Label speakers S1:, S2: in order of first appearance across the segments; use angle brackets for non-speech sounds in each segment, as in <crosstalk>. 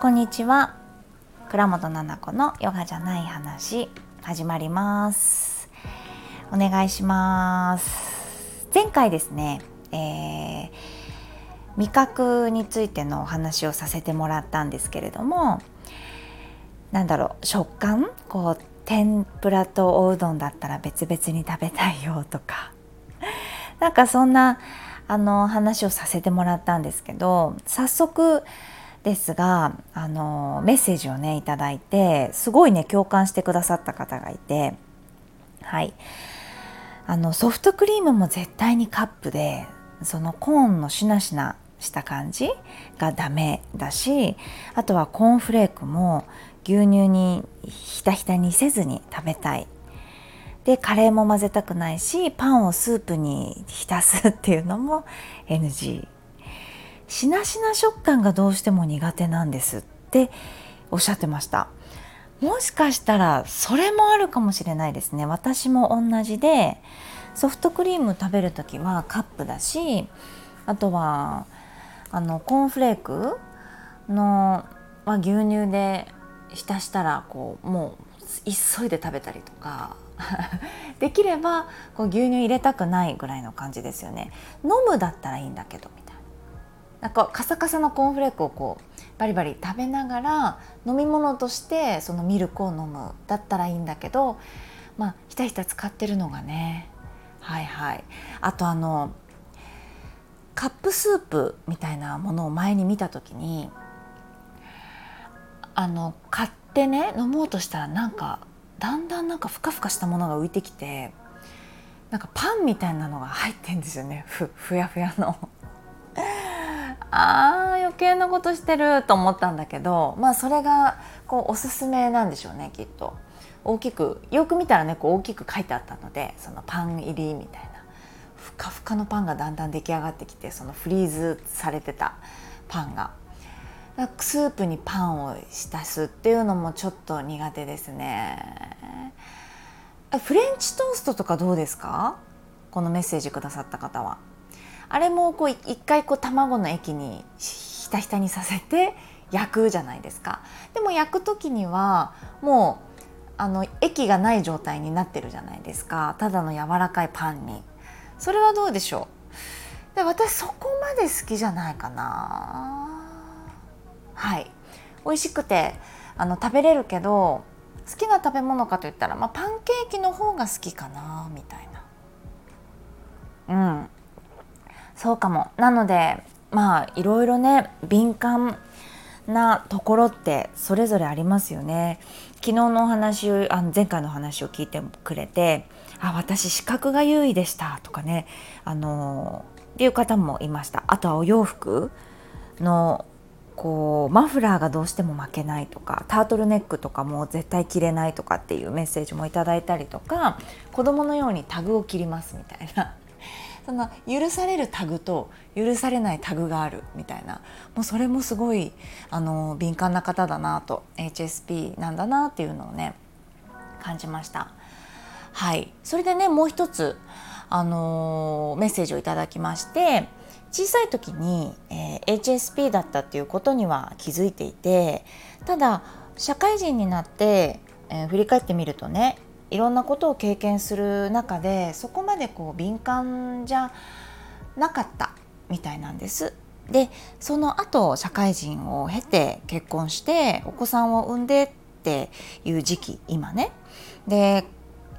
S1: こんにちは。倉本々子のヨガじゃない話始まります。お願いします。前回ですね、えー、味覚についてのお話をさせてもらったんですけれどもなんだろう食感？こう天ぷらとおうどんだったら別々に食べたいよとかなんかそんなあの話をさせてもらったんですけど早速ですがあのメッセージをね頂いてすごいね共感してくださった方がいてはい。あのソフトクリームも絶対にカップでそのコーンのしなしなした感じがダメだしあとはコーンフレークも牛乳にひたひたにせずに食べたい。でカレーも混ぜたくないしパンをスープに浸すっていうのも NG しなしな食感がどうしても苦手なんですっておっしゃってました。もしかしたらそれもあるかもしれないですね。私も同じでソフトクリーム食べる時はカップだしあとはあのコーンフレークの、まあ、牛乳で浸したらこうもう急いで食べたりとか <laughs> できればこう牛乳入れたくないぐらいの感じですよね。飲むだったらいいんだけどみたいな。なんかカサカサのコーンフレークをこうバリバリ食べながら飲み物としてそのミルクを飲むだったらいいんだけどまあひたひた使ってるのがね。はいはい。あとあのカップスープみたいなものを前に見た時にあの買ってね飲もうとしたらなんかだんだんなんかふかふかしたものが浮いてきてなんかパンみたいなのが入ってんですよね。ふふやふやの。<laughs> あー余計なことしてると思ったんだけどまあそれがこうおすすめなんでしょうねきっと。大きくよく見たらねこう大きく書いてあったのでそのパン入りみたいな。ふかふかのパンがだんだん出来上がってきてそのフリーズされてたパンが。スープにパンを浸すっていうのもちょっと苦手ですね。フレンチトーストとかどうですか？このメッセージくださった方は。あれもこう一回こう卵の液にひたひたにさせて焼くじゃないですか。でも焼く時にはもうあの液がない状態になってるじゃないですか。ただの柔らかいパンに。それはどうでしょう？で私そこまで好きじゃないかな。美味しくてあの食べれるけど好きな食べ物かといったら、まあ、パンケーキの方が好きかなみたいな。うん。そうかも。なのでまあいろいろね敏感なところってそれぞれありますよね。昨日のお話あの前回の話を聞いてくれて「あ私視覚が優位でした」とかねあのっていう方もいました。あとはお洋服のこうマフラーがどうしても負けないとかタートルネックとかも絶対着れないとかっていうメッセージもいただいたりとか子供のようにタグを切りますみたいな。<laughs> その許されるタグと許されないタグがあるみたいな。もうそれもすごいあの敏感な方だなと HSP なんだなっていうのをね感じました。はい。それでねもう一つあのメッセージをいただきまして小さい時に、えー、HSP だったっていうことには気づいていてただ社会人になって、えー、振り返ってみるとねいろんなことを経験する中でそこまでこう敏感じゃなかったみたいなんです。でその後社会人を経て結婚してお子さんを産んでっていう時期今ねで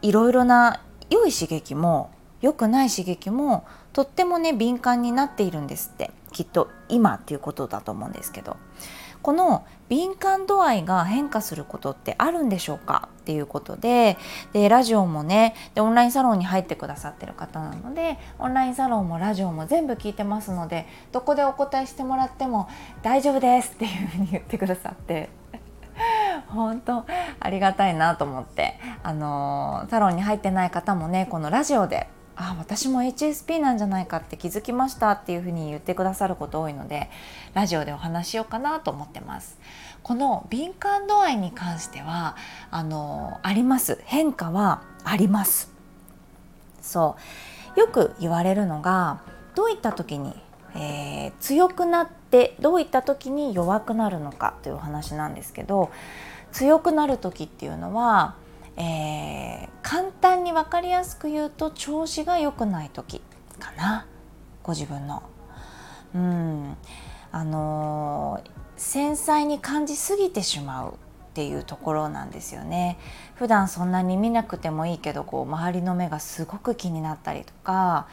S1: いろいろな良い刺激も良くない刺激もとってもね敏感になっているんですって。きっと今っていうことだと思うんですけど。この敏感度合いが変化することってあるんでしょうか？っていうことででラジオもねでオンラインサロンに入ってくださってる方なのでオンラインサロンもラジオも全部聞いてますのでどこでお答えしてもらっても大丈夫ですっていうふうに言ってくださって。<laughs> 本当ありがたいなと思って。あのサロンに入ってない方もねこのラジオであ私も HSP なんじゃないかって気づきましたっていうふうに言ってくださること多いのでラジオでお話しようかなと思ってます。この敏感度合いに関してはあのあります。変化はあります。そう。よく言われるのがどういった時に、えー、強くなってどういった時に弱くなるのかというお話なんですけど強くなる時っていうのは、えー、分かりやすく言うと調子が良くない時かな。ご自分の。うん。あのー、繊細に感じすぎてしまうっていうところなんですよね。普段そんなに見なくてもいいけどこう周りの目がすごく気になったりとか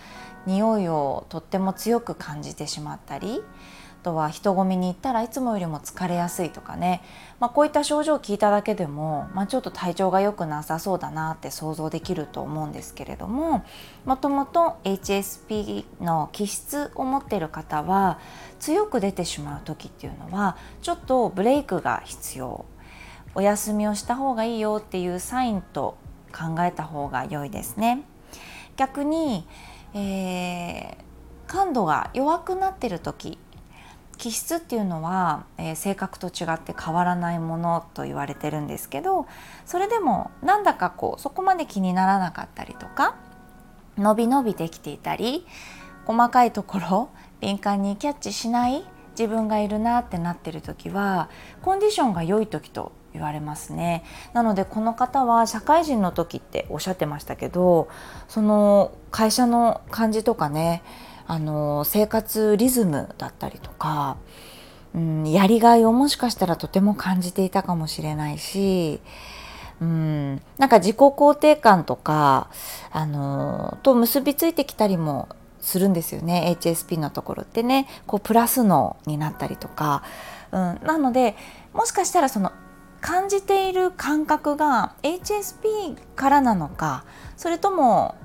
S1: 匂いをとっても強く感じてしまったりとは人混みに行ったらいつもよりも疲れやすいとかね、まあ、こういった症状を聞いただけでも、まあ、ちょっと体調が良くなさそうだなって想像できると思うんですけれども。もともと HSP の気質を持っている方は強く出てしまう時っていうのはちょっとブレイクが必要。お休みをした方がいいよっていうサインと考えた方が良いですね。逆に、えー、感度が弱くなってる時気質っていうのは、えー、性格と違って変わらないものと言われてるんですけどそれでもなんだかこうそこまで気にならなかったりとか伸び伸びできていたり細かいところ敏感にキャッチしない自分がいるなってなってる時はコンディションが良い時と言われますね。なのでこの方は社会人の時っておっしゃってましたけどその会社の感じとかねあの生活リズムだったりとか、うん、やりがいをもしかしたらとても感じていたかもしれないし、うん、なんか自己肯定感とかあのと結びついてきたりもするんですよね HSP のところってね。こうプラス脳になったりとか、うん、なのでもしかしたらその感じている感覚が HSP からなのかそれとも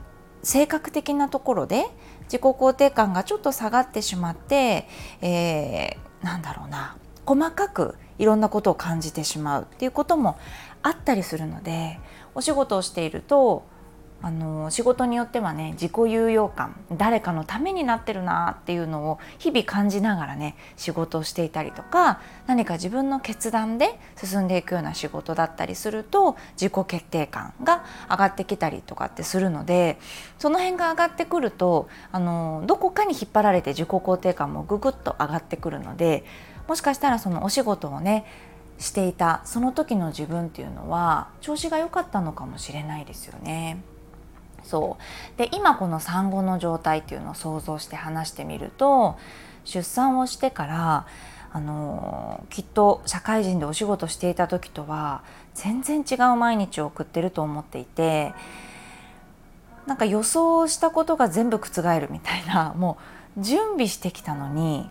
S1: 性格的なところで自己肯定感がちょっと下がってしまって、えー、なんだろうな。細かくいろんなことを感じてしまうっていうこともあったりするのでお仕事をしているとあの仕事によってはね自己有用感誰かのためになってるなっていうのを日々感じながらね仕事をしていたりとか何か自分の決断で進んでいくような仕事だったりすると自己決定感が上がってきたりとかってするのでその辺が上がってくるとあのどこかに引っ張られて自己肯定感もぐぐっと上がってくるのでもしかしたらそのお仕事をねしていたその時の自分っていうのは調子が良かったのかもしれないですよね。そうで今この産後の状態っていうのを想像して話してみると出産をしてからあのきっと社会人でお仕事していた時とは全然違う毎日を送ってると思っていてなんか予想したことが全部覆るみたいな <laughs> もう準備してきたのに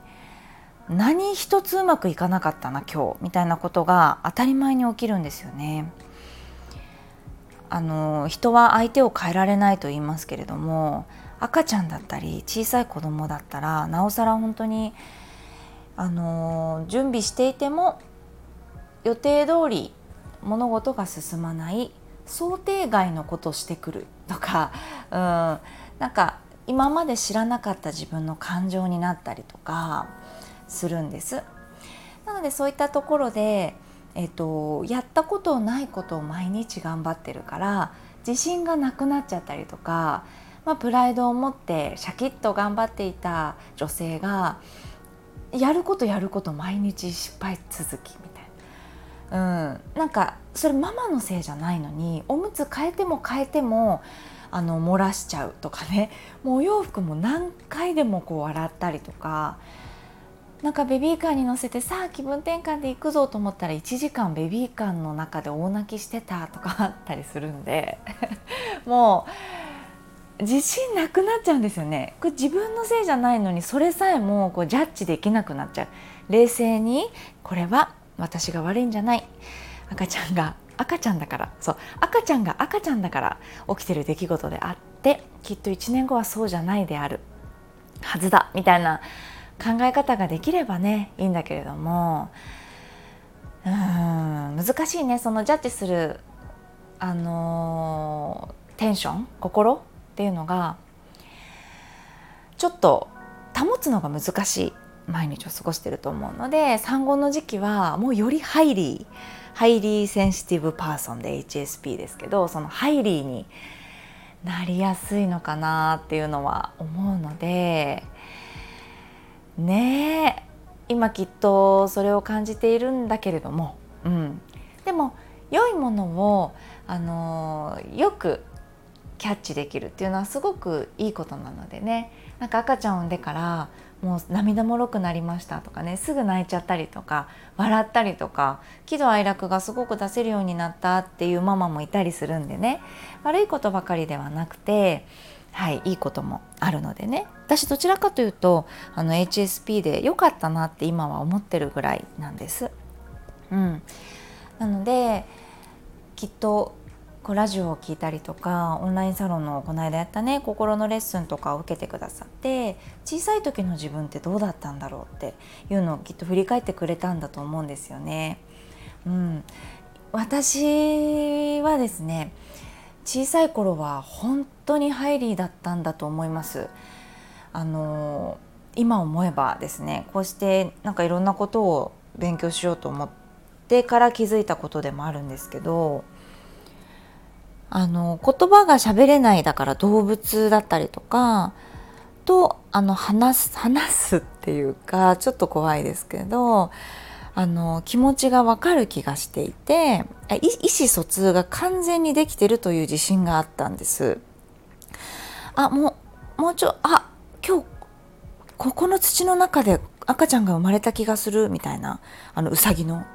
S1: 何一つうまくいかなかったな今日みたいなことが当たり前に起きるんですよね。あの人は相手を変えられないと言いますけれども赤ちゃんだったり小さい子供だったらなおさら本当にあの準備していても予定通り物事が進まない想定外のことをしてくるとか、<laughs> うん、なんか今まで知らなかった自分の感情になったりとかするんです。なのでそういったところでえっと、やったことないことを毎日頑張ってるから自信がなくなっちゃったりとか、まあ、プライドを持ってシャキッと頑張っていた女性がやることやること毎日失敗続きみたいな、うん、なんかそれママのせいじゃないのにおむつ変えても変えてもあの漏らしちゃうとかね。もうお洋服も何回でもこう洗ったりとかなんかベビーカーに乗せてさあ気分転換で行くぞと思ったら1時間ベビーカーの中で大泣きしてたとかあったりするんで。<laughs> もう自信なくなっちゃうんですよね。これ自分のせいじゃないのにそれさえもこうジャッジできなくなっちゃう。冷静にこれは私が悪いんじゃない。赤ちゃんが赤ちゃんだから。そう。赤ちゃんが赤ちゃんだから起きてる出来事であってきっと1年後はそうじゃないであるはずだ。みたいな考え方ができればねいいんだけれども。うん難しいね。そのジャッジするあのテンション心っていうのがちょっと保つのが難しい毎日を過ごしてると思うので産後の時期はもうより highly highly sensitive person で HSP ですけどその highly になりやすいのかなっていうのは思うのでねえ。今きっとそれを感じているんだけれども、うん、でも良いものをあのよくキャッチできるっていうのはすごくいいことなのでね。なんか赤ちゃんを産んでからもう涙もろくなりましたとかね。すぐ泣いちゃったりとか笑ったりとか喜怒哀楽がすごく出せるようになったっていうママもいたりするんでね。悪いことばかりではなくてはいいいこともあるのでね私どちらかというとあの HSP で良かったなって今は思ってるぐらいなんです。うん、なのできっとこうラジオを聞いたりとかオンラインサロンのこの間やったね心のレッスンとかを受けてくださって小さい時の自分ってどうだったんだろうっていうのをきっと振り返ってくれたんだと思うんですよね。うん、私はですね小さい頃は本当にハイリーだったんだと思います。あの今思えばですねこうしてなんかいろんなことを勉強しようと思ってから気づいたことでもあるんですけどあの言葉が喋れないだから動物だったりとかとあの話す話すっていうかちょっと怖いですけどあの気持ちがわかる気がしていて意思疎通が完全にできてるという自信があったんです。あもうもうちょあ今日ここの土の中で赤ちゃんが生まれた気がするみたいなあのうさぎの。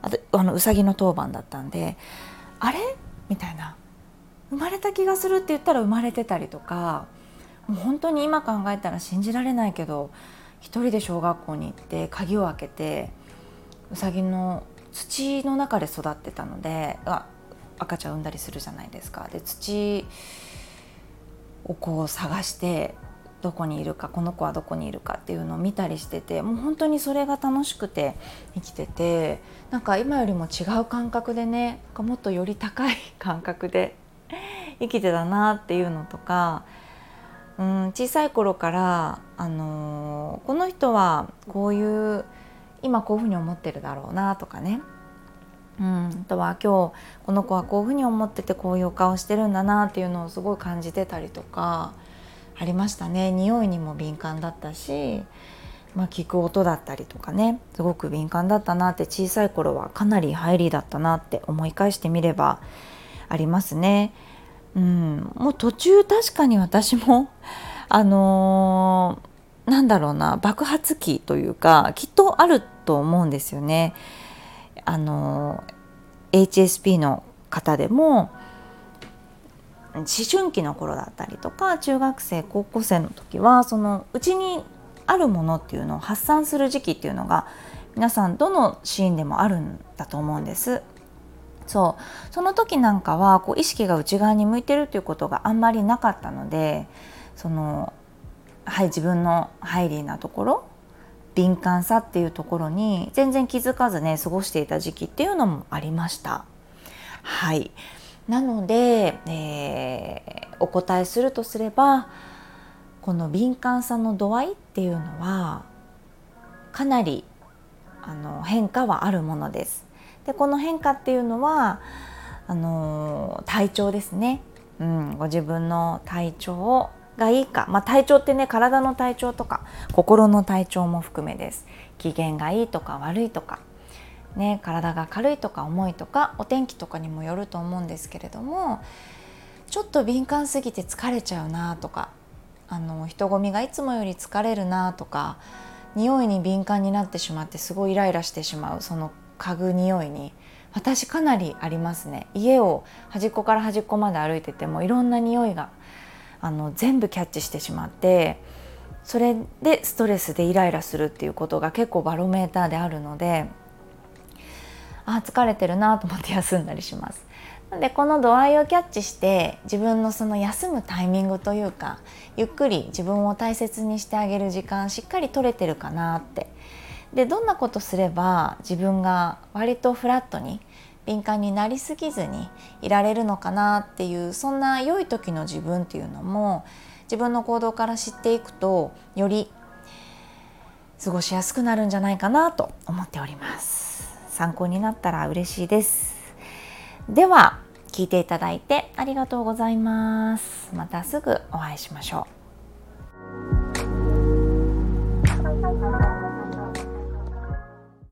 S1: あとあのうさぎの当番だったんであれ？みたいな。生まれた気がするって言ったら生まれてたりとかもう本当に今考えたら信じられないけど一人で小学校に行って鍵を開けてうさぎの土の中で育ってたのであ赤ちゃん産んだりするじゃないですか。で土をこう探してどこにいるかこの子はどこにいるかっていうのを見たりしててもう本当にそれが楽しくて生きててなんか今よりも違う感覚でねもっとより高い感覚で <laughs> 生きてたなっていうのとか、うん、小さい頃から、あのー、この人はこういう今こういうふうに思ってるだろうなとかね、うん、あとは今日この子はこういうふうに思っててこういうお顔してるんだなっていうのをすごい感じてたりとかありましたね。匂いにも敏感だったし、まあ、聞く音だったりとかね。すごく敏感だったなって小さい頃はかなり入りだったなって思い返してみればありますね。うん、もう途中確かに私もあのー、なんだろうな爆発期というかきっとあると思うんですよね。あの、HSP の方でも思春期の頃だったりとか中学生高校生の時はそのうちにあるものっていうのを発散する時期っていうのが皆さんどのシーンでもあるんだと思うんです。そうその時なんかはこう意識が内側に向いてるということがあんまりなかったのでそのはい自分のハイリーなところ敏感さっていうところに全然気づかずね過ごしていた時期っていうのもありました。はいなので、えー、お答えするとすればこの敏感さの度合いっていうのはかなりあの変化はあるものです。でこの変化っていうのはあの体調ですね、うん、ご自分の体調がいいか、まあ、体調ってね体の体調とか心の体調も含めです。機嫌がいいとか悪いとか、ね、体が軽いとか重いとかお天気とかにもよると思うんですけれどもちょっと敏感すぎて疲れちゃうなとかあの人混みがいつもより疲れるなとか匂いに敏感になってしまってすごいイライラしてしまうその嗅ぐ匂いに。私かなりありますね。家を端っこから端っこまで歩いててもいろんな匂いがあの全部キャッチしてしまってそれでストレスでイライラするっていうことが結構バロメーターであるのであ疲れてるなと思って休んだりします。でこの度合いをキャッチして自分のその休むタイミングというかゆっくり自分を大切にしてあげる時間しっかり取れてるかなってでどんなことすれば自分が割とフラットに敏感になりすぎずにいられるのかなっていうそんな良い時の自分っていうのも自分の行動から知っていくとより過ごしやすくなるんじゃないかなと思っております。参考になったら嬉しいです。では聞いていただいてありがとうございます。またすぐお会いしましょう。